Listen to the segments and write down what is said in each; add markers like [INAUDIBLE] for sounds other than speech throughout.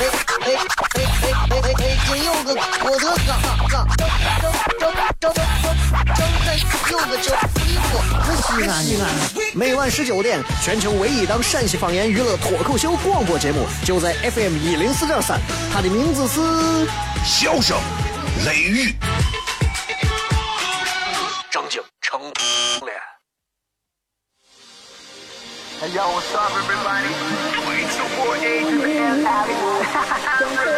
哎哎哎哎哎哎哎！今有个我的哥，哥，正正正正正在有个叫衣服，西安西安。每晚十九点，全球唯一档陕西方言娱乐脱口秀广播节目，就在 FM 一零四点三。它的名字是《笑声雷雨》，正经成脸。Hey yo, what's up, everybody? 哈 [LAUGHS] 哈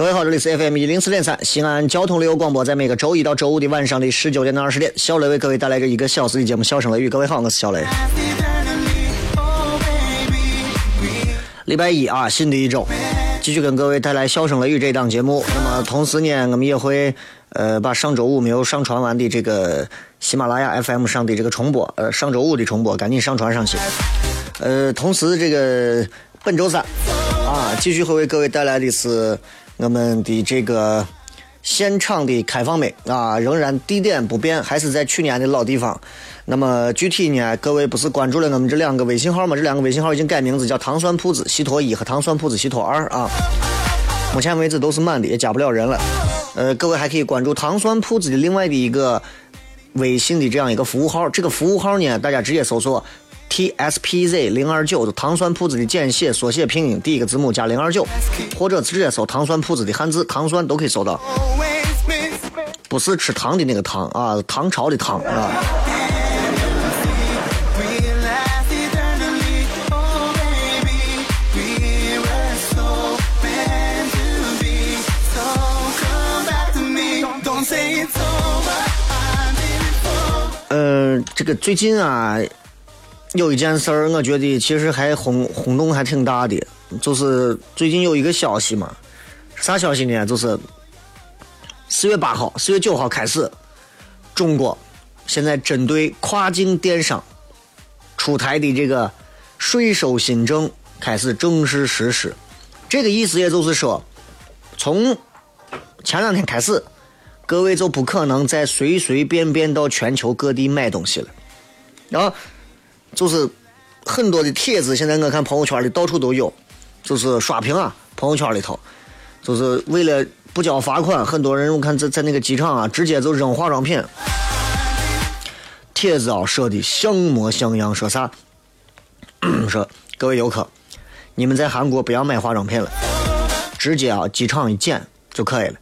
各位好，这里是 FM 一零四点三西安交通旅游广播，在每个周一到周五的晚上的十九点到二十点，小雷为各位带来个一个小时的节目《笑声雷雨》。各位好，我是小雷。礼拜一啊，新的一周，继续跟各位带来《笑声雷雨》这档节目。那么同时呢，我们也会呃把上周五没有上传完的这个喜马拉雅 FM 上的这个重播，呃上周五的重播赶紧上传上去。呃，同时这个本周三啊，继续会为各位带来的是。我们的这个现场的开放麦啊，仍然地点不变，还是在去年的老地方。那么具体呢，各位不是关注了我们这两个微信号吗？这两个微信号已经改名字叫糖酸铺子西托一和糖酸铺子西托二啊。目前为止都是满的，也加不了人了。呃，各位还可以关注糖酸铺子的另外的一个微信的这样一个服务号。这个服务号呢，大家直接搜索。T S P Z 零二九，糖酸铺子的简写缩写拼音，第一个字母加零二九，或者直接搜糖酸铺子的汉字，糖酸都可以搜到。不是吃糖的那个糖啊，唐朝的唐啊。嗯，这个最近啊。有一件事儿，我觉得其实还轰轰动还挺大的，就是最近有一个消息嘛，啥消息呢？就是四月八号、四月九号开始，中国现在针对跨境电商出台的这个税收新政开始正式实施。这个意思也就是说，从前两天开始，各位就不可能再随随便便到全球各地买东西了，然后。就是很多的帖子，现在我看朋友圈里到处都有，就是刷屏啊，朋友圈里头，就是为了不交罚款，很多人我看在在那个机场啊，直接就扔化妆品。帖子啊，说的像模像样，说啥？[CLEARS THROAT] 说各位游客，你们在韩国不要买化妆品了，直接啊机场一检就可以了。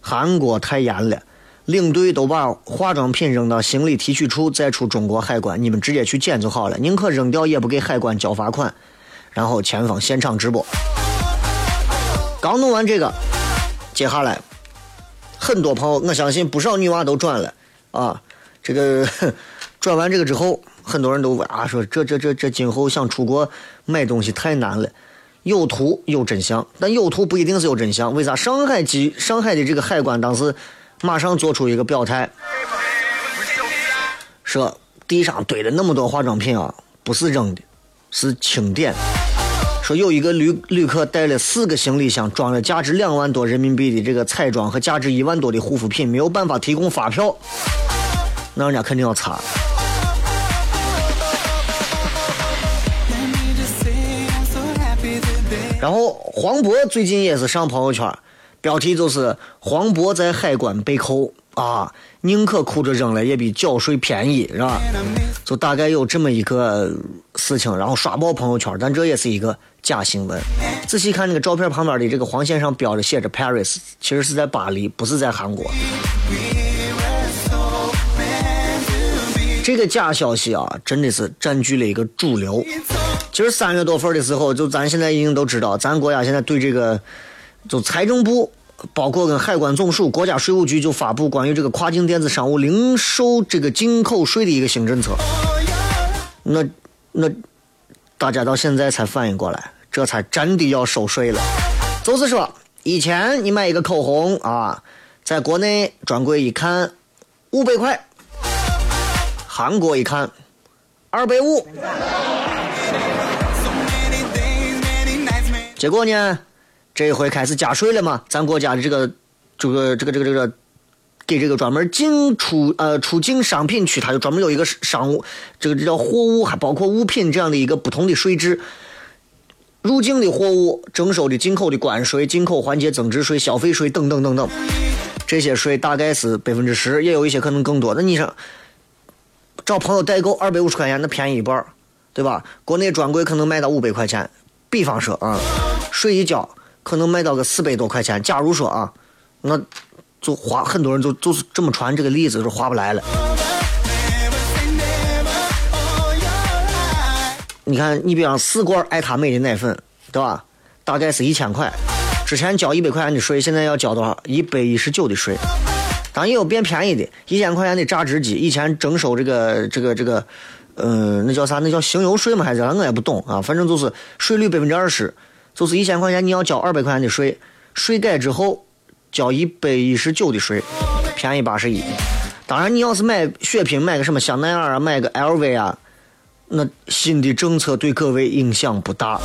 韩国太严了。领队都把化妆品扔到行李提取处，再出中国海关，你们直接去捡就好了，宁可扔掉也不给海关交罚款。然后前方现场直播，刚弄完这个，接下来很多朋友，我相信不少女娃都转了啊。这个 [LAUGHS] 转完这个之后，很多人都问啊说这这这这今后想出国买东西太难了，有图有真相，但有图不一定是有真相。为啥上海机上海的这个海关当时？马上做出一个表态，说地上堆了那么多化妆品啊，不是扔的，是清点。说有一个旅旅客带了四个行李箱，装了价值两万多人民币的这个彩妆和价值一万多的护肤品，没有办法提供发票，那人家肯定要查。然后黄渤最近也是上朋友圈。标题就是黄渤在海关被扣啊，宁可哭着扔了，也比缴税便宜，是吧？就大概有这么一个事情，然后刷爆朋友圈，但这也是一个假新闻。仔细看那个照片旁边的这个黄线上标着写着 Paris，其实是在巴黎，不是在韩国。这个假消息啊，真的是占据了一个主流。其实三月多份的时候，就咱现在已经都知道，咱国家现在对这个，就财政部，包括跟海关总署、国家税务局就发布关于这个跨境电子商务零售这个进口税的一个新政策。那那大家到现在才反应过来，这才真的要收税了。就是说，以前你买一个口红啊，在国内专柜一看五百块。韩国一看，二百五，结果呢，这一回开始加税了嘛？咱国家的这个这个这个这个这个给这个专门进出呃出境商品区，它就专门有一个商务，这个这叫货物，还包括物品这样的一个不同的税制。入境的货物征收的进口的关税、进口环节增值税、消费税等等等等，这些税大概是百分之十，也有一些可能更多。那你说？找朋友代购二百五十块钱，那便宜一半对吧？国内专柜可能卖到五百块钱，比方说啊，税一交可能卖到个四百多块钱。假如说啊，那就划很多人就就是这么传这个例子，就划不来了。你看，你比方四罐爱他美的奶粉，对吧？大概是一千块，之前交一百块钱的税，现在要交多少？一百一十九的税。当然也有变便宜的，一千块钱的榨汁机，以前征收这个这个这个，呃，那叫啥？那叫行邮税吗？还是啥？我也不懂啊。反正就是税率百分之二十，就是一千块钱你要交二百块钱的税，税改之后交一百一十九的税，便宜八十一。当然，你要是买血拼，买个什么香奈儿啊，买个 LV 啊，那新的政策对各位影响不大。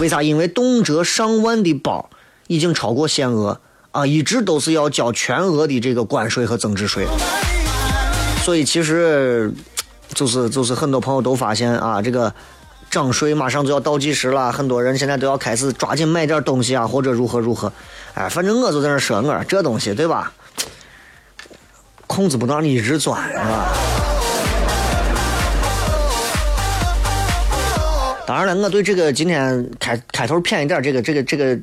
为啥？因为动辄上万的包已经超过限额。啊，一直都是要交全额的这个关税和增值税，所以其实就是就是很多朋友都发现啊，这个涨税马上就要倒计时了，很多人现在都要开始抓紧买点东西啊，或者如何如何。哎，反正我就在那说，我这东西对吧？控制不能让你一直钻，是吧？当然了，我对这个今天开开头偏一点，这个这个这个。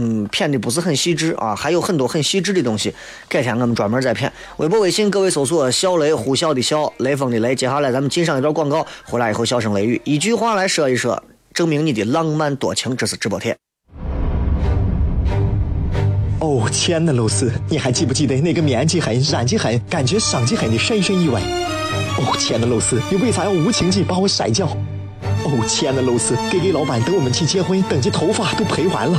嗯，骗的不是很细致啊，还有很多很细致的东西，改天我们专门再骗。微博、微信，各位搜索“小雷”呼啸的啸，雷锋的雷。接下来咱们进上一段广告，回来以后笑声雷雨，一句话来说一说，证明你的浪漫多情。这是直播贴。哦，亲爱的露丝，你还记不记得那个面积狠、染技狠、感觉伤及狠的深深意外？哦，亲爱的露丝，你为啥要无情地把我甩掉？哦，亲爱的露丝给给老板等我们去结婚，等级头发都赔完了。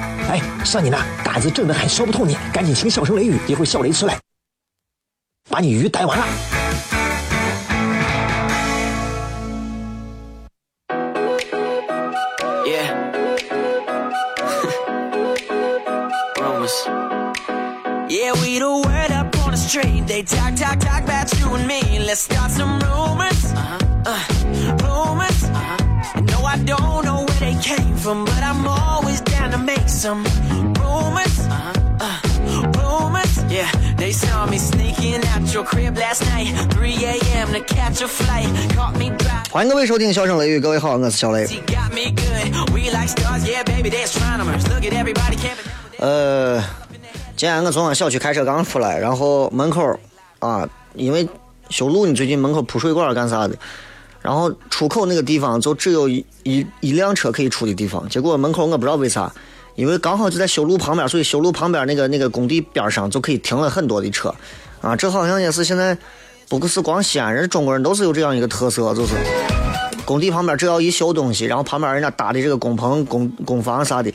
哎，算你那胆子正的很，说不透你，赶紧请笑声雷雨，一会儿笑雷出来，把你鱼逮完了。Yeah. Rumors. Yeah, we the word up on the street. They talk, talk, talk about you and me. Let's start some rumors. Uh-huh. Uh, rumors. Uh-huh. No, I don't know where they came from, but I'm to make some rumors. Uh-huh. Uh, rumors. Yeah, they saw me sneaking out your crib last night. 3 a.m. to catch a flight. Caught me driving. 欢迎各位收听《笑声雷雨》，各位好，我是小雷。呃，今天我从俺小区开车刚出来，然后门口啊，因为修路呢，最近门口铺水管干啥的，然后出口那个地方就只有一一一辆车可以出的地方，结果门口我不知道为啥，因为刚好就在修路旁边，所以修路旁边那个那个工地边上就可以停了很多的车，啊，这好像也是现在不是光西安人，中国人都是有这样一个特色，就是工地旁边只要一修东西，然后旁边人家搭的这个工棚、工工房啥的。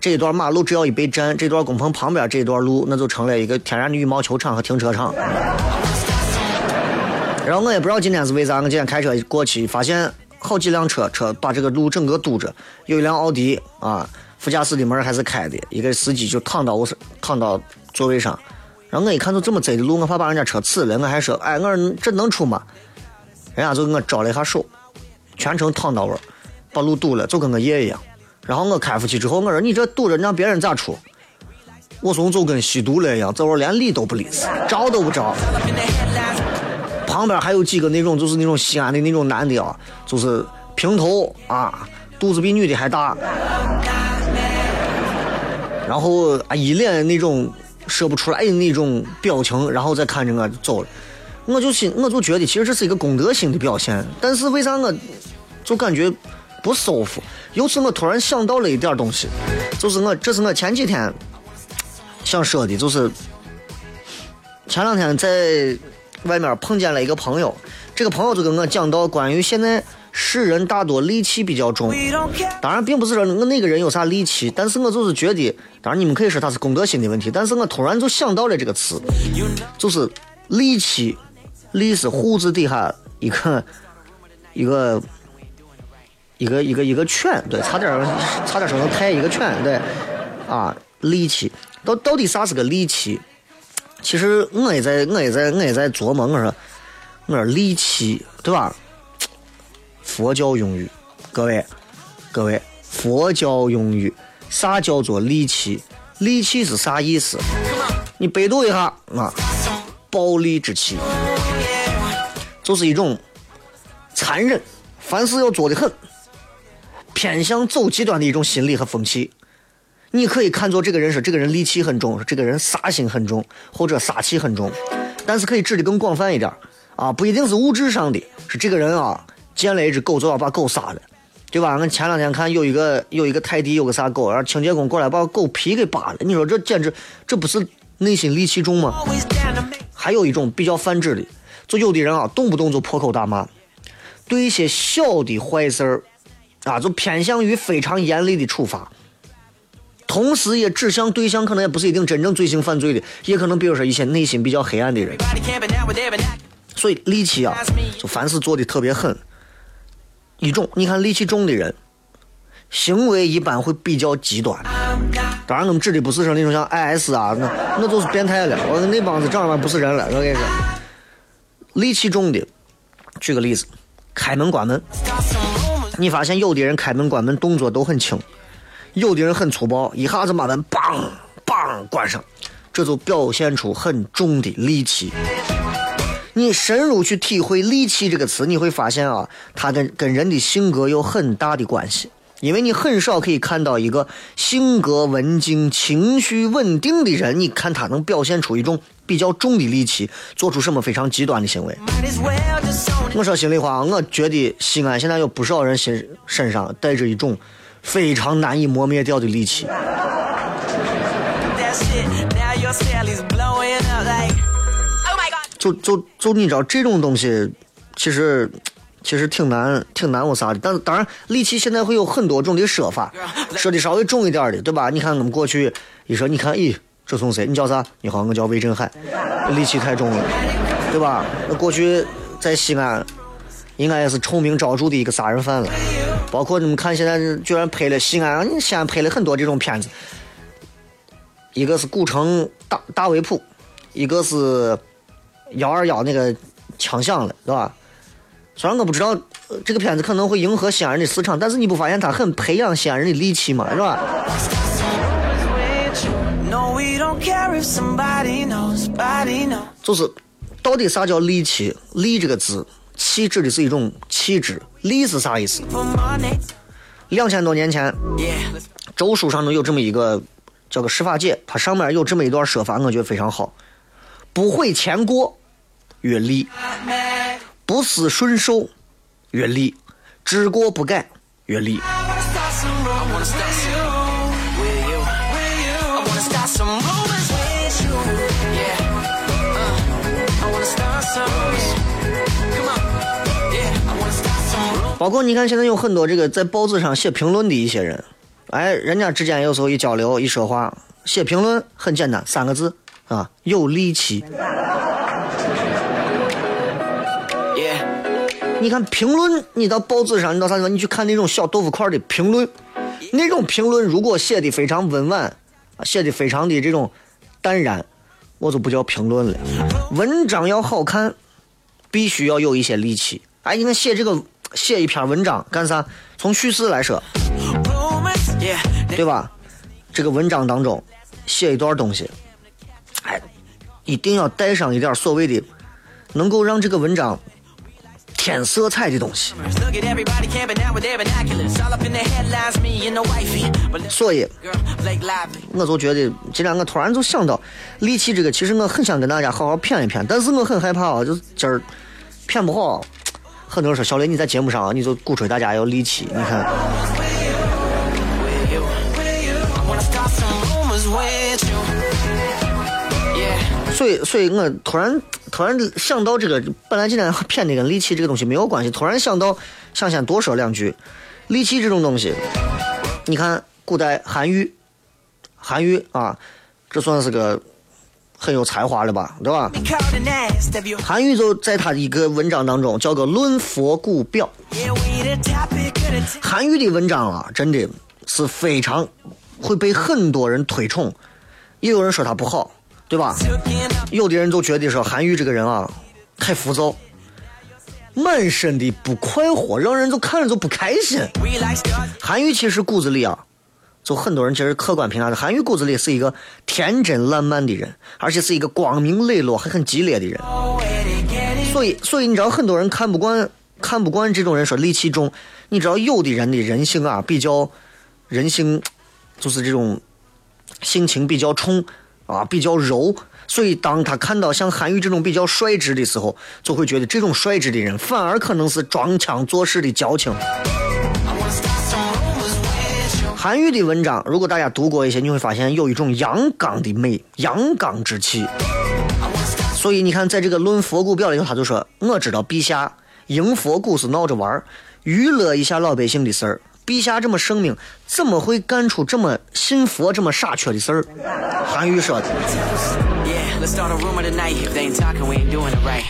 这一段马路只要一被占，这段工棚旁边这段路那就成了一个天然的羽毛球场和停车场。然后我也不知道今天是为啥，我今天开车过去，发现好几辆车车把这个路整个堵着，有一辆奥迪啊，副驾驶的门还是开的，一个司机就躺到我躺到座位上，然后我一看就这么窄的路，我怕把人家车呲了，我还说，哎，我说这能出吗？人家就给我招了一下手，全程躺到位，把路堵了，就跟个爷一样。然后我开出去之后，我说你这堵着，让别人咋出？我说就跟吸毒了一样，这会连理都不理，招都不招。旁边还有几个那种，就是那种西安的那种男的啊，就是平头啊，肚子比女的还大，然后啊一脸那种说不出来的那种表情，然后再看着我走了。我就心我就觉得其实这是一个公德心的表现，但是为啥我就感觉不舒服？由此我突然想到了一点东西，就是我这是我前几天想说的，就是前两天在外面碰见了一个朋友，这个朋友就跟我讲到关于现在世人大多戾气比较重，当然并不是说我那个人有啥戾气，但是我就是觉得，当然你们可以说他是公德心的问题，但是我突然就想到了这个词，就是戾气。戾是户字底下一个一个一个一个一个犬，对，差点差点说成太一个犬，对，啊，戾气，到到底啥是个戾气？其实我也在我也在我也在琢磨，我说我说戾气，对吧？佛教用语，各位各位，佛教用语，啥叫做戾气？戾气是啥意思？你百度一下啊，暴戾之气。就是一种残忍，凡事要做的很，偏向走极端的一种心理和风气。你可以看作这个人说这个人戾气很重，这个人杀心很重，或者杀气很重。但是可以指的更广泛一点啊，不一定是物质上的，是这个人啊见了一只狗就要把狗杀了，对吧？俺前两天看有一个有一个泰迪有个啥狗，然后清洁工过来把狗皮给扒了。你说这简直这不是内心戾气重吗？还有一种比较泛指的。就有的人啊，动不动就破口大骂，对一些小的坏事儿，啊，就偏向于非常严厉的处罚，同时也指向对象，可能也不是一定真正罪行犯罪的，也可能比如说一些内心比较黑暗的人。所以戾气啊，就凡事做的特别狠。一种，你看戾气重的人，行为一般会比较极端。当然，我们指的不是说那种像 IS 啊，那那就是变态了。我说那帮子正儿八经不是人了，我跟你说。戾气重的，举个例子，开门关门，你发现有的人开门关门动作都很轻，有的人很粗暴，一下子把门梆梆关上，这就表现出很重的戾气。你深入去体会“戾气”这个词，你会发现啊，它跟跟人的性格有很大的关系。因为你很少可以看到一个性格文静、情绪稳定的人，你看他能表现出一种比较重的戾气，做出什么非常极端的行为。我说心里话，我觉得西安现在有不少人心身上带着一种非常难以磨灭掉的戾气。[LAUGHS] 就就就你知道这种东西，其实。其实挺难，挺难我啥的。但是当然，戾气现在会有很多种的说法，说的稍微重一点的，对吧？你看我们过去一说，你看，咦，这从谁？你叫啥？你好，我叫魏振海，戾气太重了，对吧？那过去在西安，应该也是臭名昭著的一个杀人犯了。包括你们看，现在居然拍了西安，西安拍了很多这种片子，一个是古城大大围捕，一个是幺二幺那个枪响了，对吧？虽然我不知道这个片子可能会迎合西安人的市场，但是你不发现它很培养西安人的戾气吗？是吧？就是到底啥叫戾气？戾这个字，气指的是一种气质。戾是啥意思？两千多年前，周书上头有这么一个叫个《释法解》，它上面有这么一段说法，我觉得非常好：不悔前过，曰戾。不思顺受，越利；知过不改，越利。包括你看，现在有很多这个在报纸上写评论的一些人，哎，人家之间有时候一交流、一说话，写评论很简单，三个字啊，有力气。你看评论，你到报纸上，你到啥地方，你去看那种小豆腐块的评论，那种评论如果写的非常温婉，写的非常的这种淡然，我就不叫评论了。文章要好看，必须要有一些力气。哎，你看写这个写一篇文章干啥？从叙事来说，对吧？这个文章当中写一段东西，哎，一定要带上一点所谓的能够让这个文章偏色彩的东西。所以，我就觉得今天我突然就想到，力气这个其实我很想跟大家好好骗一骗，但是我很害怕啊，就今儿骗不好。很多人说小雷你在节目上、啊、你就鼓吹大家要力气，你看。所以，所以我突然突然想到这个，本来今天谝的跟力气这个东西没有关系，突然想到，想先多说两句。力气这种东西，你看古代韩愈，韩愈啊，这算是个很有才华了吧，对吧？韩愈就在他的一个文章当中叫个《论佛骨表》。韩愈的文章啊，真的是非常会被很多人推崇，也有人说他不好，对吧？有的人就觉得说韩愈这个人啊，太浮躁，满身的不快活，让人就看着就不开心。韩愈其实骨子里啊，就很多人其实客观评价的，韩愈骨子里是一个天真烂漫的人，而且是一个光明磊落还很激烈的人。所以，所以你知道很多人看不惯，看不惯这种人说戾气重。你知道有的人的人性啊，比较人性，就是这种性情比较冲啊，比较柔。所以，当他看到像韩愈这种比较率直的时候，就会觉得这种率直的人反而可能是装腔作势的矫情。韩愈的文章，如果大家读过一些，你会发现有一种阳刚的美，阳刚之气。所以你看，在这个《论佛骨表》里头，他就说：“我知道陛下迎佛骨是闹着玩儿，娱乐一下老百姓的事儿。陛下这么圣明，怎么会干出这么信佛、这么傻缺的事儿？”韩愈说的。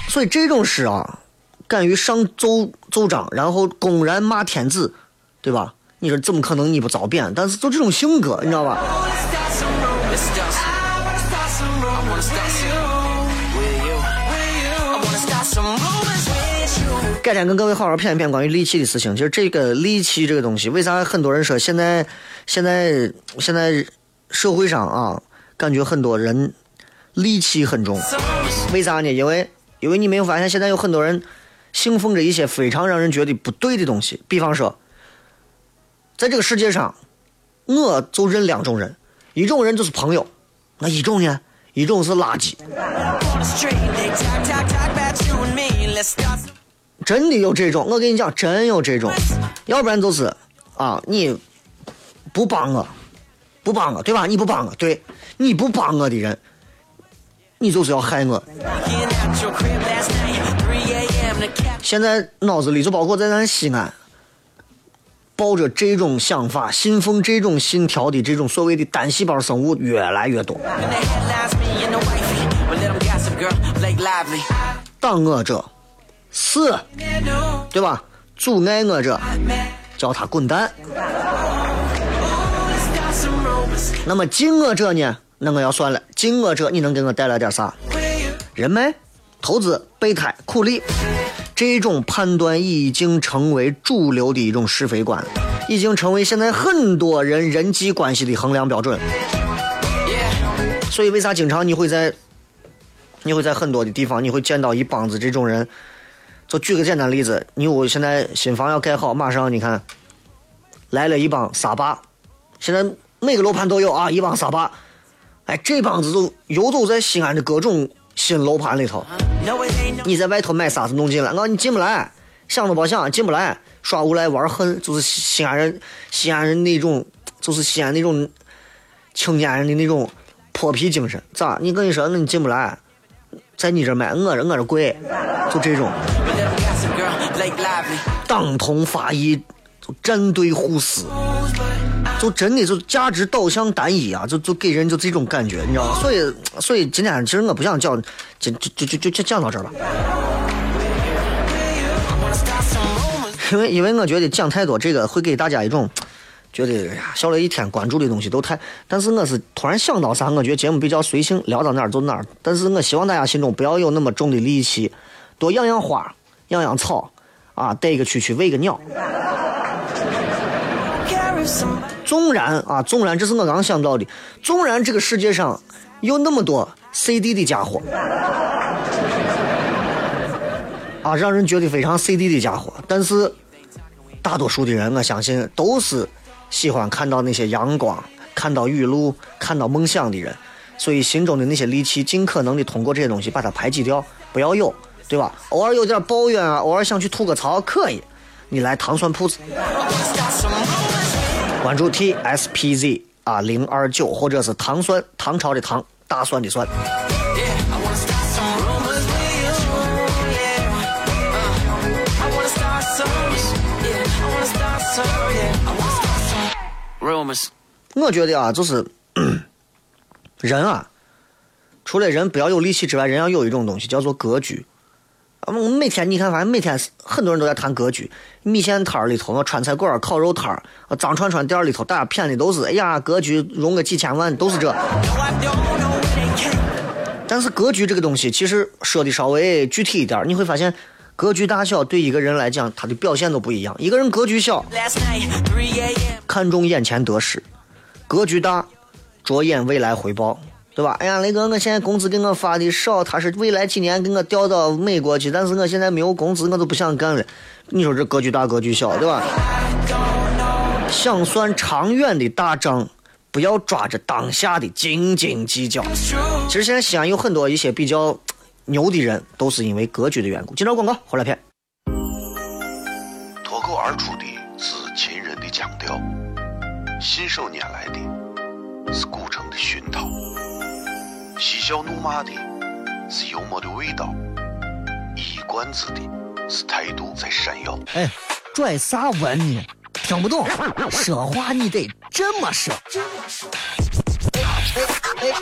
所以这种事啊，敢于上奏奏章，然后公然骂天子，对吧？你说怎么可能你不遭贬？但是就这种性格，你知道吧？改天跟各位好好谝一谝关于戾气的事情。其实这个戾气这个东西，为啥很多人说现在现在现在社会上啊，感觉很多人戾气很重？为啥呢？因为因为你没有发现，现在有很多人信奉着一些非常让人觉得不对的东西。比方说，在这个世界上，我就认两种人，一种人就是朋友，那一种呢，一种是垃圾。真的有这种我跟你讲真有这种。要不然就是啊你不帮我不帮我对吧？你不帮我对你不帮我的人你就是要害我。现在脑子里就包括在咱西安抱着这种想法信奉这种信条的这种所谓的单细胞生物越来越多。挡我者死，Yeah, no. 对吧？阻碍我者叫他滚蛋。那么近我者呢？那我要算了，近我者你能给我带来点啥？人脉、投资、备胎、苦力，这种判断已经成为主流的一种是非观，已经成为现在很多人人际关系的衡量标准。所以为啥经常你会在你会在很多的地方你会见到一帮子这种人？就举个简单例子，你我现在新房要盖好，马上你看来了一帮沙巴，现在每个楼盘都有啊，一帮沙巴，哎，这帮子就游走在西安的各种新楼盘里头。你在外头买啥子弄进来，我说你进不来，想都别想，进不来，耍无赖玩狠，就是西安人，西安人那种，就是西安那种青年人的那种泼皮精神。咋？你跟你说，那你进不来，在你这买，我这我这贵，就这种党同伐异，就站队互撕，就真的就价值导向单一啊，就就给人就这种感觉，你知道吗？所以，所以今天其实我不想讲，就就就就就就讲到这儿吧。因为因为我觉得讲太多这个会给大家一种觉得哎呀，笑了一天关注的东西都太，但是我是突然想到啥，我觉得节目比较随性，聊到哪儿就哪儿。但是我希望大家心中不要有那么重的戾气，多养养花，养养草，啊，逮个蛐蛐，喂个鸟。纵然啊，纵然这是我刚想到的，纵然这个世界上有那么多 CD 的家伙，啊，让人觉得非常 CD 的家伙，但是大多数的人，我相信都是喜欢看到那些阳光、看到雨露、看到梦想的人，所以心中的那些戾气，尽可能的通过这些东西把它排挤掉，不要有，对吧？偶尔有点抱怨啊，偶尔想去吐个槽可以，你来糖蒜铺子。关注 TSPZ 啊零二九，或者是糖蒜唐朝的唐，大蒜的蒜。我觉得啊，就是 [COUGHS] 人啊，除了人不要有戾气之外，人要有一种东西叫做格局。我每天你看，反正每天很多人都在谈格局。米线摊儿里头，川菜馆、烤肉摊儿，脏串串店里头，大家骗的都是，哎呀，格局融个几千万，都是这。但是格局这个东西，其实说的稍微具体一点，你会发现，格局大小对一个人来讲，他的表现都不一样。一个人格局小，Last night, 3 a.m. 看重眼前得失；格局大，着眼未来回报，对吧？哎呀，雷哥，我现在工资给我发的少，他是未来几年给我调到美国去，但是我现在没有工资，我都不想干了。你说这格局大格局小，对吧？想算长远的大账，不要抓着当下的斤斤计较。其实现在西安有很多一些比较牛的人，都是因为格局的缘故。今朝广告回来片。脱口而出的是秦人的腔调，信手拈来的是古城的熏陶，嬉笑怒骂的是幽默的味道，一冠子的是态度在闪耀。哎，拽啥文呢？听不懂，[LAUGHS] 说话你得这么说。北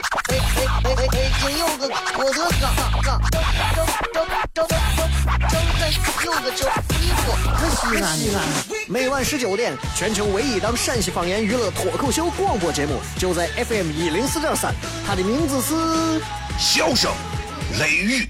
京有个郭德纲，纲，张张张张张张有个叫一哥。西安，西安，每晚十九点，全球唯一档陕西方言娱乐脱口秀广播节目，就在 FM 一零四点三，它的名字是。笑声、雷雨，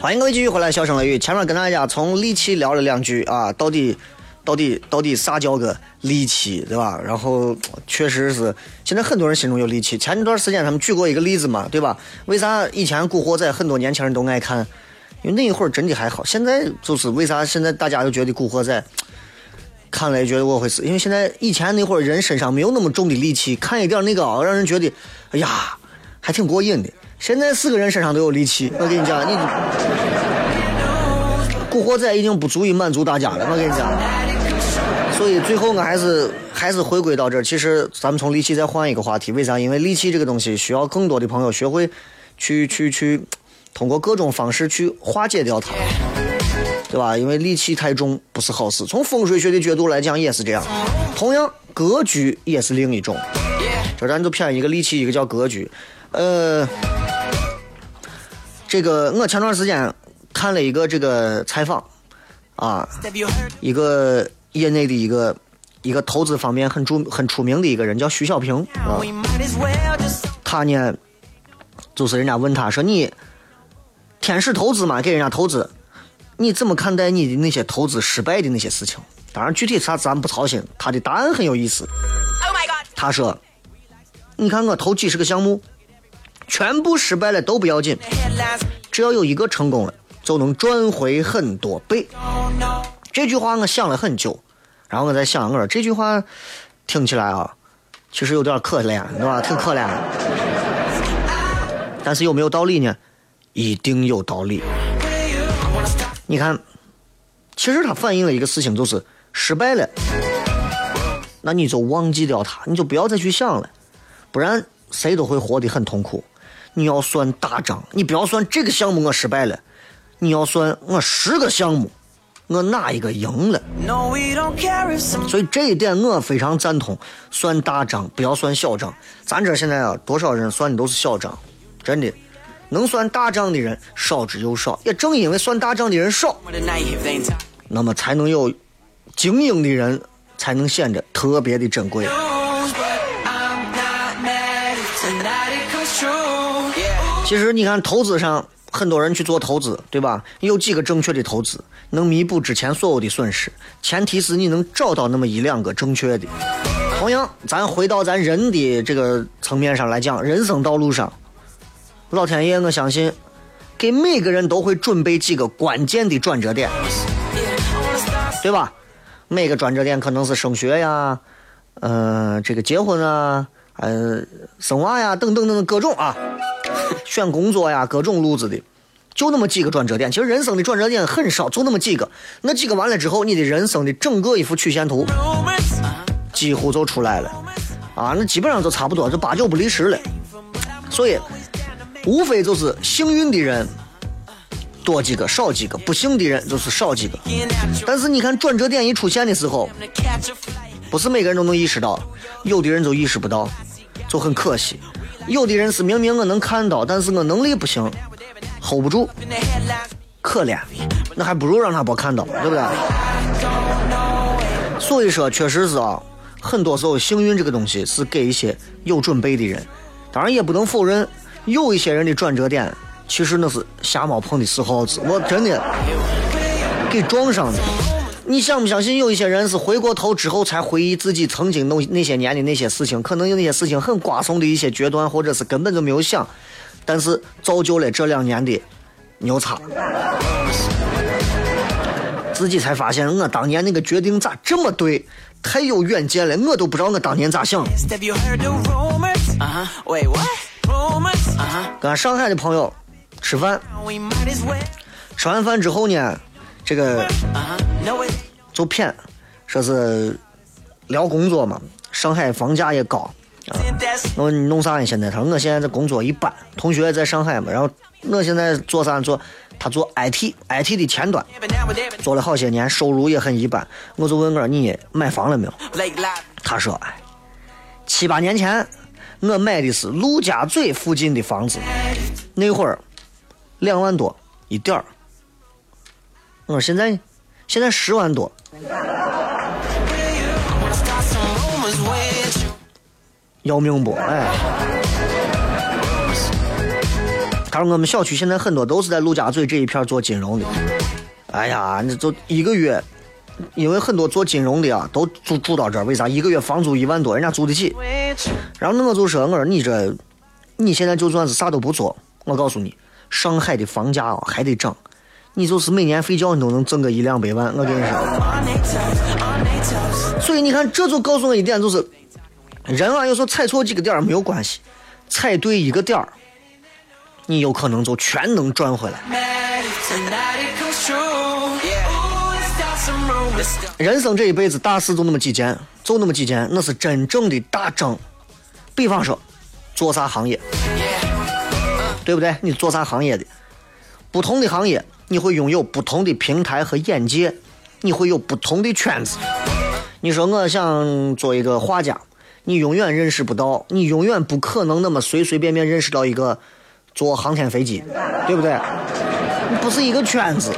欢迎各位继续回来，笑声雷雨。前面跟大家从戾气聊了两句啊，到底到底到底啥叫个戾气，对吧？然后确实是现在很多人心中有戾气。前一段时间他们举过一个例子嘛，对吧？为啥以前《古惑仔》很多年轻人都爱看？因为那一会儿真的还好。现在就是为啥现在大家又觉得《古惑仔》看了也觉得我会死？因为现在以前那会儿人身上没有那么重的戾气，看一点那个啊，让人觉得哎呀还挺过瘾的。现在四个人身上都有戾气，我跟你讲，你。古惑仔已经不足以满足大家了，我跟你讲。所以最后我还是还是回归到这儿。其实咱们从戾气再换一个话题，为啥？因为戾气这个东西需要更多的朋友学会去去去，通过各种方式去化解掉它，对吧？因为戾气太重不是好事。从风水学的角度来讲也是这样。同样，格局也是另一种。这咱就偏一个戾气，一个叫格局。呃，这个我前段时间看了一个这个采访，啊?一个业内的一个一个投资方面很著很出名的一个人叫徐小平啊.他呢，就是人家问他说你天使投资嘛，给人家投资，你怎么看待你的那些投资失败的那些事情？当然具体啥咱不操心，他的答案很有意思。Oh 他说：“你看我投几十个项目，全部失败了都不要紧，只要有一个成功了，就能赚回很多倍。”这句话我想了很久，然后我在想，我说这句话听起来啊，其实有点可怜，对吧？挺可怜的。但是有没有道理呢？一定有道理。你看，其实它反映了一个事情，就是失败了，那你就忘记掉它，你就不要再去想了，不然谁都会活得很痛苦。你要算大账，你不要算这个项目我失败了，你要算我十个项目，我哪一个赢了？No, some 所以这一点我非常赞同，算大账不要算小账。咱这现在啊，多少人算的都是小账，真的，能算大账的人少之又少。也正因为算大账的人少.那么才能有精英的人，才能显得特别的珍贵。其实你看投资上，很多人去做投资，对吧？有几个正确的投资能弥补之前所有的损失，前提是你能找到那么一两个正确的。同样，咱回到咱人的这个层面上来讲，人生道路上，老天爷，我相信给每个人都会准备几个关键的转折点，对吧？每个转折点可能是升学呀，呃，这个结婚啊，呃，生娃呀，等等等等各种啊。[LAUGHS] 选工作呀，各种路子的，就那么几个转折点。其实人生的转折点很少，就那么几个。那几个完了之后，你的人生的整个一幅曲线图几乎就出来了，啊，那基本上就差不多，就八九不离十了。所以，无非就是幸运的人多几个，少几个；不幸的人就是少几个。但是你看转折点一出现的时候，不是每个人都能意识到，有的人就意识不到，就很可惜。有的人是明明我能看到，但是我能力不行，hold 不住，可怜，那还不如让他不看到，对不对？所以说，确实是啊，很多时候幸运这个东西是给一些有准备的人，当然也不能否认，有一些人的转折点其实那是瞎猫碰的死耗子，我真的给撞上的。你相不相信有一些人是回过头之后才回忆自己曾经那那些年的那些事情，可能有那些事情很瓜怂的一些决断，或者是根本就没有想，但是造就了这两年的牛叉。自己才发现，我当年那个决定咋这么对，太有远见了，我都不知道我当年咋想。Uh? Uh huh. 跟上海的朋友吃饭.吃完饭之后呢，这个 Uh huh. 就谝，说是聊工作嘛，上海房价也高。啊我说你弄啥呀？现在他说我现在这工作一般，同学在上海嘛，然后我现在做啥做？他做 IT，IT 的前端，做了好些年，收入也很一般。我就问我你买房了没有？他说：“哎，七八年前我买的是陆家嘴附近的房子，那会儿两万多一点儿。我说现在现在十万多，要命不？哎。”他说我们小区现在很多都是在陆家嘴这一片做金融的。哎呀，那就一个月，因为很多做金融的啊都住住到这儿，为啥？一个月房租一万多，人家租得起。然后我就说，我说你这，你现在就算是啥都不做，我告诉你，上海的房价啊还得涨，你就是每年睡觉你都能挣个一两百万，我跟你说。所以你看，这就告诉我一点，就是人啊，有时候踩错几个点儿没有关系，踩对一个点儿，你有可能就全能赚回来。人生这一辈子大事就那么几件，就那么几件，那是真正的大挣。比方说，做啥行业，对不对？你做啥行业的？不同的行业，你会拥有不同的平台和眼界，你会有不同的圈子。你说我想做一个画家，你永远认识不到，你永远不可能那么随随便便认识到一个坐航天飞机，对不对？你不是一个圈子。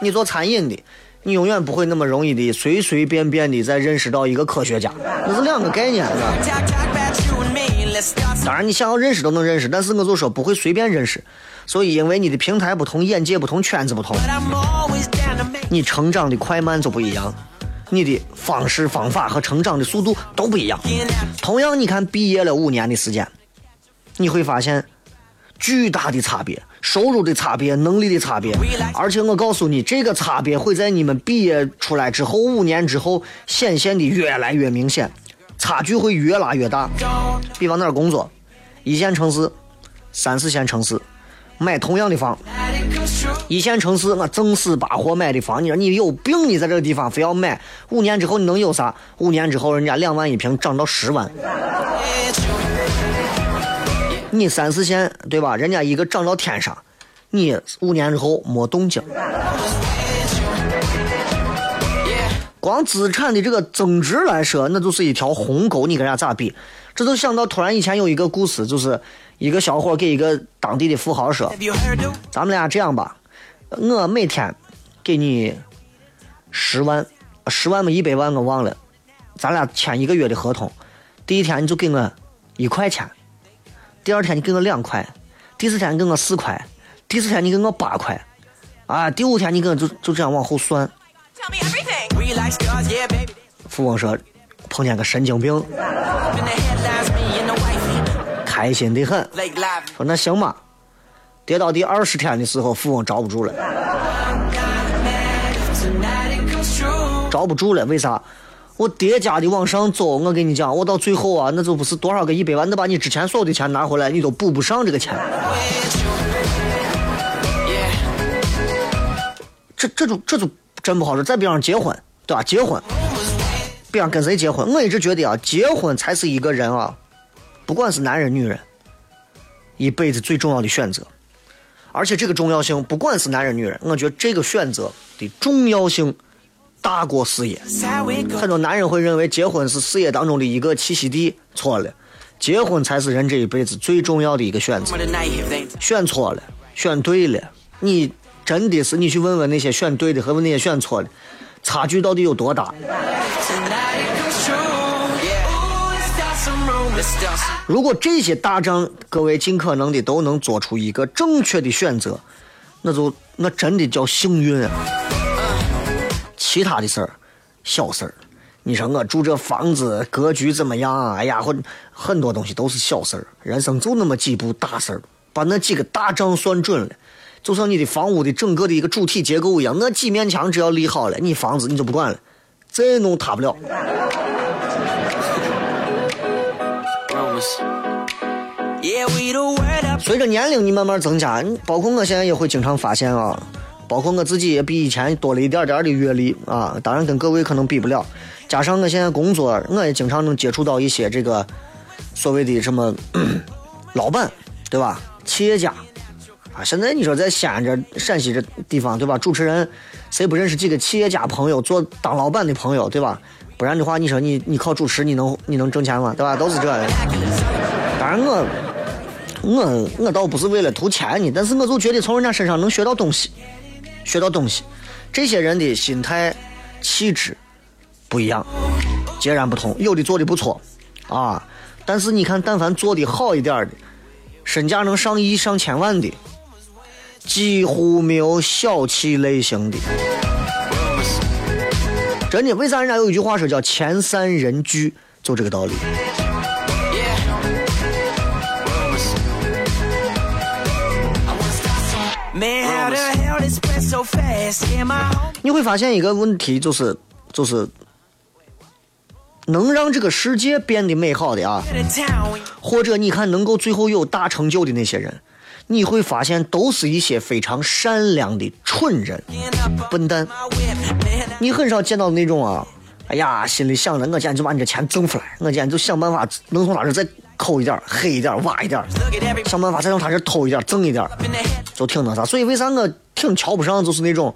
你做餐饮的，你永远不会那么容易的随随便便的再认识到一个科学家，那是两个概念，当然，你想要认识都能认识，但是我就说不会随便认识。所以，因为你的平台不同、眼界不同、圈子不同，你成长的快慢就不一样，你的方式方法和成长的速度都不一样。同样，你看毕业了五年的时间，你会发现巨大的差别，收入的差别，能力的差别。而且我告诉你，这个差别会在你们毕业出来之后五年之后显现的越来越明显，差距会越拉越大。比方哪儿工作，一线城市、三四线城市，买同样的房，一线城市我正死八活买的房，你说你有病？你在这个地方非要买，五年之后你能有啥？五年之后人家两万一平涨到十万，你三四线对吧？人家一个涨到天上，你五年之后没动静。光资产的这个增值来说，那就是一条鸿沟，你跟人家咋比？这就想到突然以前有一个故事，就是一个小伙给一个当地的富豪说咱们俩这样吧，我每天给你十万，十万嘛一百万我忘了，咱俩签一个月的合同。第一天你就给我一块钱，第二天你给我两块，第四天你给我四块，第四天你给我八块，啊，第五天你给我就就这样往后算。富翁说碰见个神经病，开心的很。说那行吧。跌到第二十天的时候，富翁招不住了，Tonight it comes true. 招不住了，为啥？我叠加的往上走，我跟你讲，我到最后啊，那就不是多少个一百万，那把你之前所有的钱拿回来，你都补不上这个钱。这这就这就真不好说。再比方结婚，对吧？结婚，比方跟谁结婚？我一直觉得啊，结婚才是一个人啊，不管是男人女人，一辈子最重要的选择。而且这个重要性，不管是男人女人，我觉得这个选择的重要性大过事业。很多男人会认为结婚是事业当中的一个栖息地，错了，结婚才是人这一辈子最重要的一个选择。选错了，选对了，你真的是你去问问那些选对的和问那些选错的，差距到底有多大？如果这些大仗各位尽可能的都能做出一个正确的选择，那就那真的叫幸运啊！其他的事儿，小事儿，你说我住这房子格局怎么样？哎呀，或很多东西都是小事儿，人生就那么几步大事儿，把那几个大仗算准了。就像你的房屋的整个的一个主体结构一样，那几面墙只要立好了，你房子你就不管了，再弄塌不了。随着年龄你慢慢增加，包括我现在也会经常发现啊，包括我自己也比以前多了一点点的阅历啊，当然跟各位可能比不了，加上我现在工作，我也经常能接触到一些这个所谓的什么老板，对吧？企业家啊，现在你说在西安这陕西这地方，对吧？主持人谁不认识几个企业家朋友，做当老板的朋友，对吧？不然的话，你说你你靠主持，你能你能挣钱吗？对吧？都是这。当然我我我倒不是为了图钱呢，但是我就觉得从人家身上能学到东西，学到东西。这些人的心态、气质不一样，截然不同。有的做的不错啊，但是你看，但凡做的好一点的，身价能上亿、上千万的，几乎没有小气类型的。真的，为啥人家有一句话说叫“钱散人聚”，就这个道理。你会发现一个问题，就是就是能让这个世界变得美好的啊，或者你看能够最后有大成就的那些人，你会发现都是一些非常善良的蠢人、笨蛋。你很少见到那种啊，哎呀，心里想着我今天就把你这钱挣出来，我今天就想办法能从他这再抠一点、黑一点、挖一点，想办法再从他这偷一点、挣一点。就挺那啥。所以为啥我挺瞧不上，就是那种，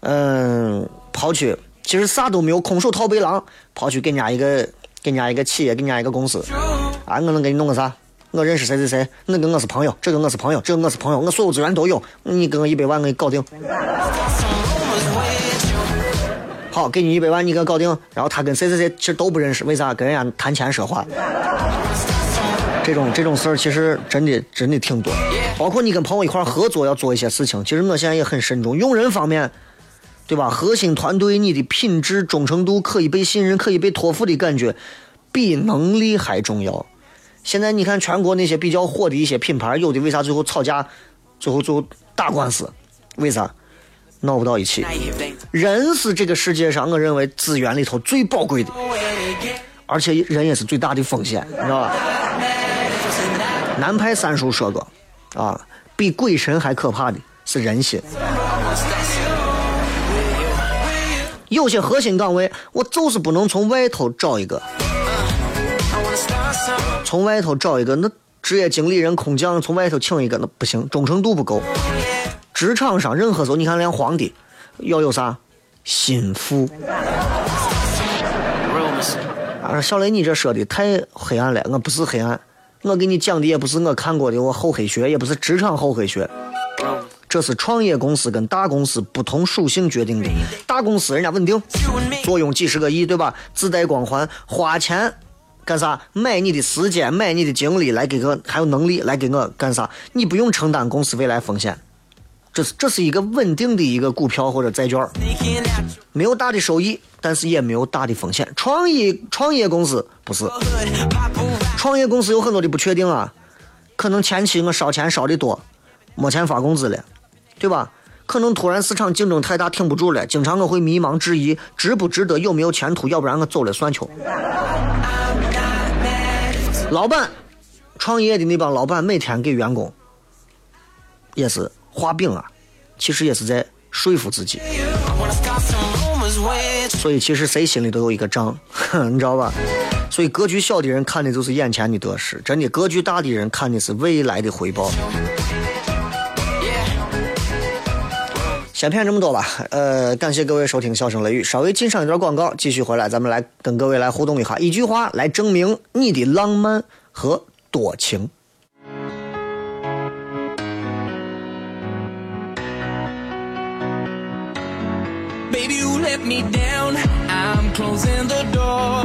嗯，跑去其实啥都没有，空手套白狼，跑去给人家一个给人家一个企业，给人家一个公司，啊，我能给你弄个啥？我认识谁谁谁，那跟我是朋友，这个我是朋友，这个我是朋友，我所有资源都有，你给我一百万，我给你搞定。好，给你一百万，你给我搞定。然后他跟谁谁谁其实都不认识，为啥？跟人家谈钱说话。这种这种事儿其实真的真的挺多，包括你跟朋友一块儿合作要做一些事情，其实我现在也很慎重。用人方面，对吧？核心团队你的品质、忠诚度、可以被信任、可以被托付的感觉，比能力还重要。现在你看全国那些比较火的一些品牌，有的为啥最后吵架，最后最后打官司？为啥？闹不到一起。人是这个世界上我认为资源里头最宝贵的，而且人也是最大的风险，你知道吧？南派三叔说过，啊，比鬼神还可怕的是人心。有些核心岗位，我就是不能从外头找一个，从外头找一个，那职业经理人、空降从外头请一个那不行，忠诚度不够。职场上任何时候，你看连皇帝要有啥心腹啊？小雷，你这说的太黑暗了，我不是黑暗，我给你讲的也不是我看过的我厚黑学，也不是职场厚黑学。这是创业公司跟大公司不同属性决定的。大公司人家稳定.坐拥几十个亿，对吧？自带光环，花钱干啥？买你的时间，买你的精力来给我，还有能力来给我干啥？你不用承担公司未来风险，这是这是一个稳定的一个股票或者债券，没有大的收益，但是也没有大的风险。创业创业公司不是，创业公司有很多的不确定啊，可能前期我烧钱烧的多，没钱发工资了，对吧？可能突然市场竞争太大，挺不住了，经常我会迷茫质疑，值不值得，有没有前途，要不然我走了算球。老板，创业的那帮老板每天给员工也是画饼啊，其实也是在说服自己。所以其实谁心里都有一个账，[LAUGHS] 你知道吧？所以格局小的人看的就是眼前的得失，真的格局大的人看的是未来的回报。先骗这么多吧，呃，感谢各位收听《笑声雷雨》，稍微进上一段广告，继续回来，咱们来跟各位来互动一下，一句话来证明你的浪漫和多情。Me down. I'm closing the door.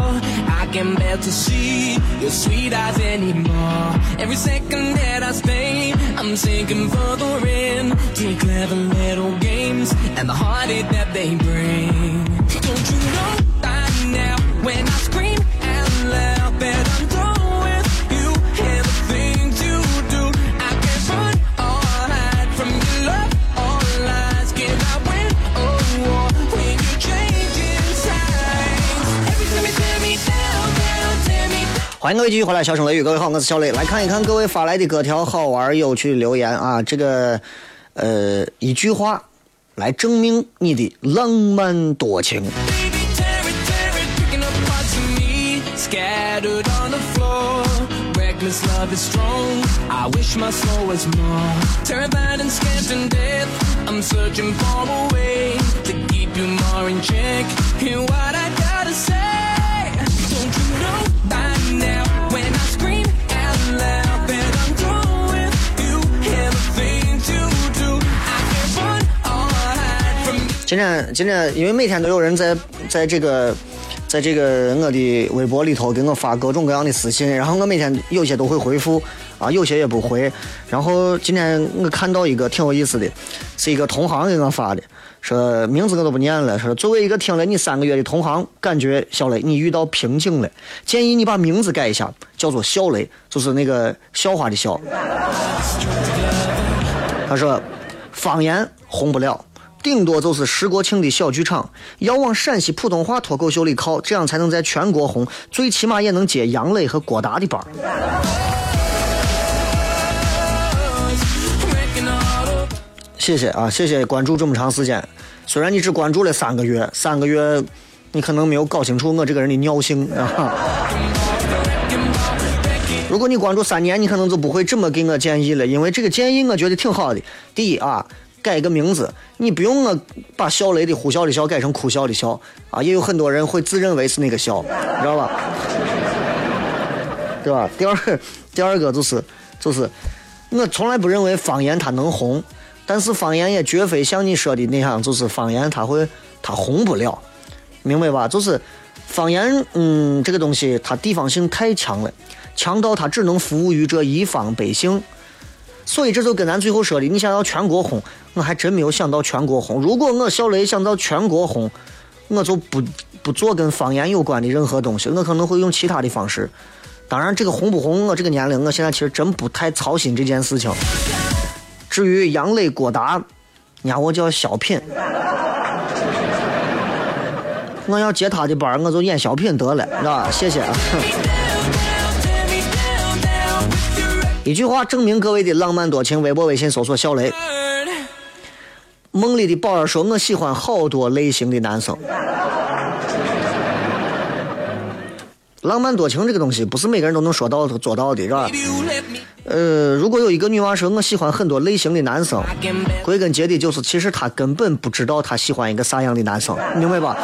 I can bear to see your sweet eyes anymore. Every second that I stay, I'm sinking further in to clever little games and the heartache that they bring. Don't you know 欢迎各位继续回来，笑声雷雨，各位好，我是小雷。来看一看各位发来的各条好玩有趣留言啊，这个呃一句话来证明你的浪漫多情。Love is strong. I wish my soul was more 今天今天因为每天都有人在在这个在这个我的微博里头给我发各种各样的私信，然后我每天有些都会回复啊，有些也不回。然后今天我看到一个挺有意思的，是一个同行给我发的，说名字我都不念了，说作为一个听了你三个月的同行，感觉小雷你遇到瓶颈了，建议你把名字改一下，叫做笑雷，就是那个笑话的笑。他说：“方言红不了，顶多就是石国庆的小剧场，要往陕西普通话脱口秀里靠，这样才能在全国红，最起码也能接杨磊和郭达的班。谢谢啊，谢谢关注这么长时间。虽然你只关注了三个月，三个月你可能没有搞清楚我这个人的尿性啊。如果你关注三年，你可能就不会这么给我建议了，因为这个建议我觉得挺好的。第一啊，改一个名字，你不用我把笑雷的呼啸的笑改成哭笑的笑啊，也有很多人会自认为是那个笑，你知道吧？[LAUGHS] 对吧？第二，第二个就是就是，我从来不认为方言它能红，但是方言也绝非像你说的那样，就是方言它会它红不了，明白吧？就是方言，嗯，这个东西它地方性太强了，强到它只能服务于这一方百姓。所以这就跟咱最后说的，你想要全国红，我还真没有想到全国红。如果我小雷想到全国红，我就不不做跟方言有关的任何东西，我可能会用其他的方式。当然，这个红不红，我这个年龄，我现在其实真不太操心这件事情。至于杨磊、郭达，人家我叫小品，我要接他的班，我就演小品得了，是吧？谢谢啊。[LAUGHS] 一句话证明各位的浪漫多情，微博、微信搜索“小雷”。梦里的宝儿说：“我喜欢好多类型的男生。”浪漫多情这个东西，不是每个人都能说到做到的，是吧？呃，如果有一个女娃说我喜欢很多类型的男生，归根结底就是其实她根本不知道她喜欢一个啥样的男生，明白吧？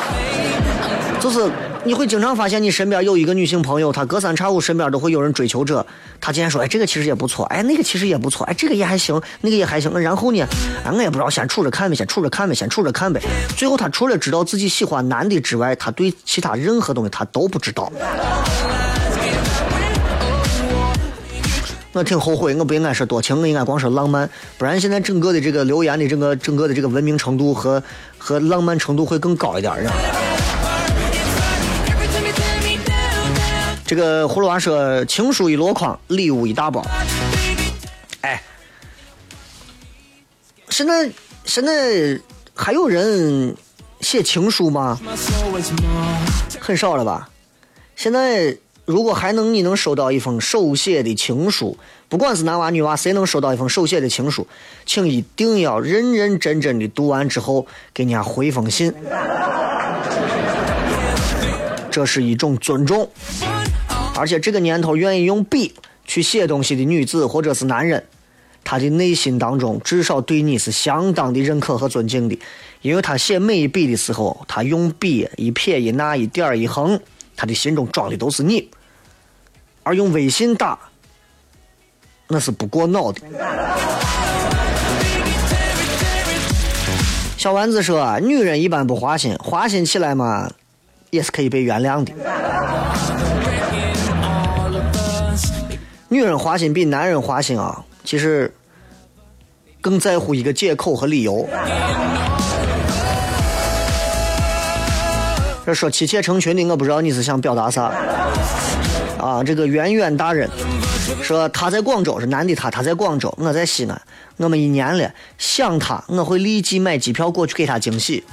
就是你会经常发现你身边有一个女性朋友，她隔三差五身边都会有人追求者，她今天说，哎，这个其实也不错，哎，那个其实也不错，哎，这个也还行，那个也还行，然后呢，哎，我也不知道，先处着看呗，先处着看呗，先处着看呗。最后她除了知道自己喜欢男的之外，她对其他任何东西她都不知道。我挺后悔，我不应该说多情，我应该光说浪漫，不然现在整个的这个留言的整个整个的这个文明程度和和浪漫程度会更高一点儿。这个葫芦娃说：“情书一箩筐，礼物一大包。”哎，现在现在还有人写情书吗？很少了吧？现在如果还能你能收到一封手写的情书，不管是男娃女娃，谁能收到一封手写的情书，请一定要认认真真的读完之后给人家回封信，这是一种尊重。而且这个年头，愿意用笔去写东西的女子或者是男人，他的内心当中至少对你是相当的认可和尊敬的，因为他写每一笔的时候，他用笔一撇一捺一点一横，他的心中装的都是你。而用微信打，那是不过脑的。小丸子说：“女人一般不花心，花心起来嘛，也是可以被原谅的。”女人花心比男人花心啊，其实更在乎一个借口和理由。这说妻妾成群的，我不知道你是想表达啥啊？这个圆圆大人说他在广州是男的，他他在广州，我在西安，我们一年了，想他我会立即买机票过去给他惊喜。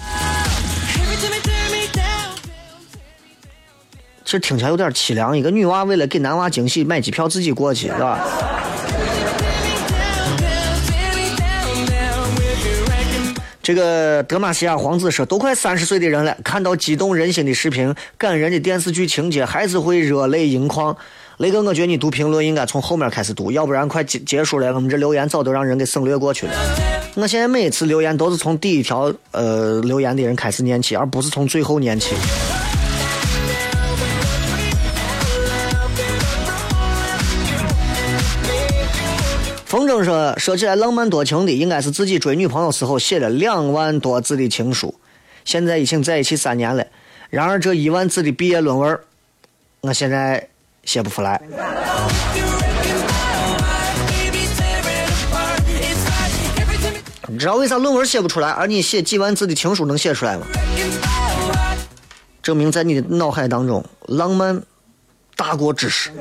其实听起来有点凄凉，一个女娃为了给男娃惊喜买机票自己过去，是吧？这个德玛西亚皇子说：“都快三十岁的人了，看到激动人心的视频、感人的电视剧情节，还是会热泪盈眶。”雷哥，我觉得你读评论应该从后面开始读，要不然快结结束了，我们这留言早都让人给省略过去了。我现在每一次留言都是从第一条呃留言的人开始念起，而不是从最后念起。风筝说：“说起来浪漫多情的，应该是自己追女朋友时候写了两万多字的情书。现在已经在一起三年了，然而这一万字的毕业论文，我现在写不出来。你知道为啥论文写不出来，而你写几万字的情书能写出来吗？证明在你的脑海当中，浪漫大过知识。”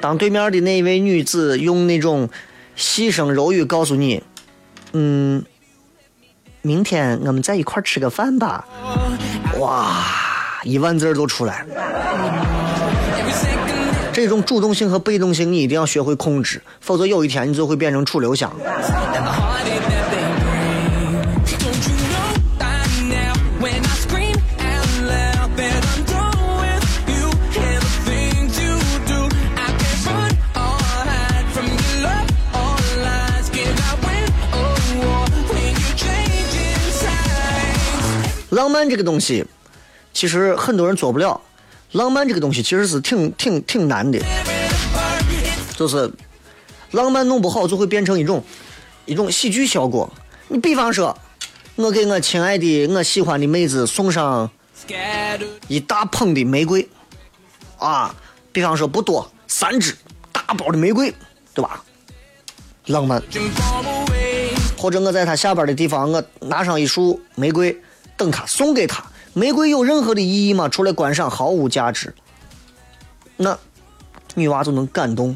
当对面的那一位女子用那种细声柔语告诉你：“嗯，明天我们在一块吃个饭吧。”哇，一万字都出来了。这种主动性和被动性你一定要学会控制，否则有一天你就会变成楚留香。浪漫这个东西，其实很多人做不了。浪漫这个东西其实是挺挺挺难的，就是浪漫弄不好就会变成一种一种喜剧效果。你比方说，我给我亲爱的、我喜欢的妹子送上一大捧的玫瑰，啊，比方说不多三支大包的玫瑰，对吧？浪漫。或者我在她下班的地方，我拿上一束玫瑰。等他送给他，玫瑰有任何的意义吗？除了观赏，毫无价值。那女娃就能感动。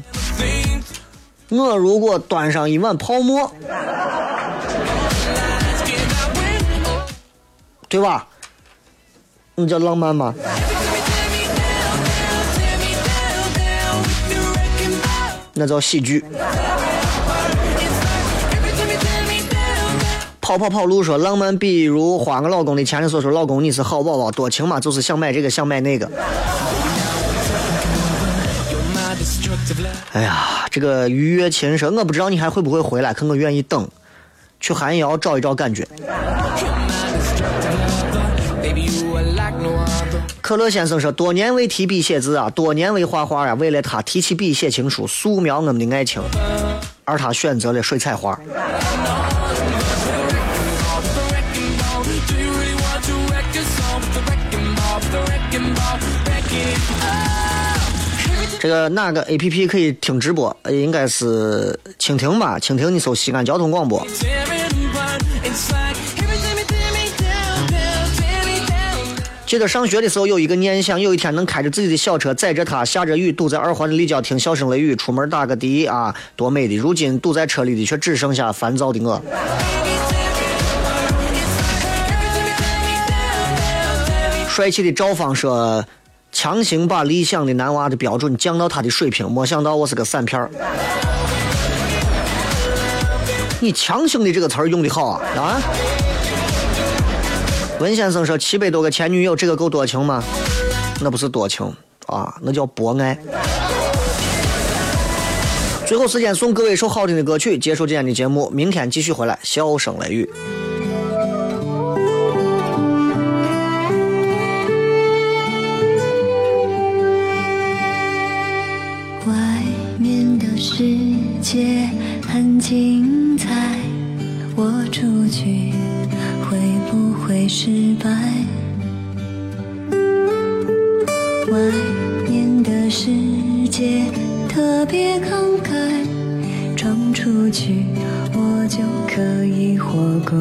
我如果端上一碗泡沫，对吧？那叫浪漫吗？那叫喜剧。跑跑跑路说浪漫，比如花我老公的钱的时候说老公你是好宝宝，多情嘛，就是想买这个想买那个。哎呀，这个鱼跃禽声，我不知道你还会不会回来，可我愿意等，去寒窑找一找感觉。可乐先生说：“多年未提笔写字啊，多年未画画啊，为了他提起笔写情书，素描我们的爱情，而他选择了水彩画。”这个哪个 A P P 可以听直播？应该是蜻蜓吧？蜻蜓，你搜西安交通广播。记得上学的时候有一个念想，有一天能开着自己的小车，载着他，下着雨，堵在二环的立交听笑声雷雨，出门打个的啊，多美的！如今堵在车里的却只剩下烦躁的我。帅气的赵芳说：“强行把理想的男娃的标准降到他的水平，没想到我是个散片儿。”你“强行”的这个词儿用的好啊啊！文先生说：“七百多个前女友，这个够多情吗？那不是多情啊，那叫博爱。”最后时间送各位一首好听的歌曲，结束今天的节目，明天继续回来，笑声雷雨。去会不会失败？外面的世界特别慷慨，闯出去我就可以活过。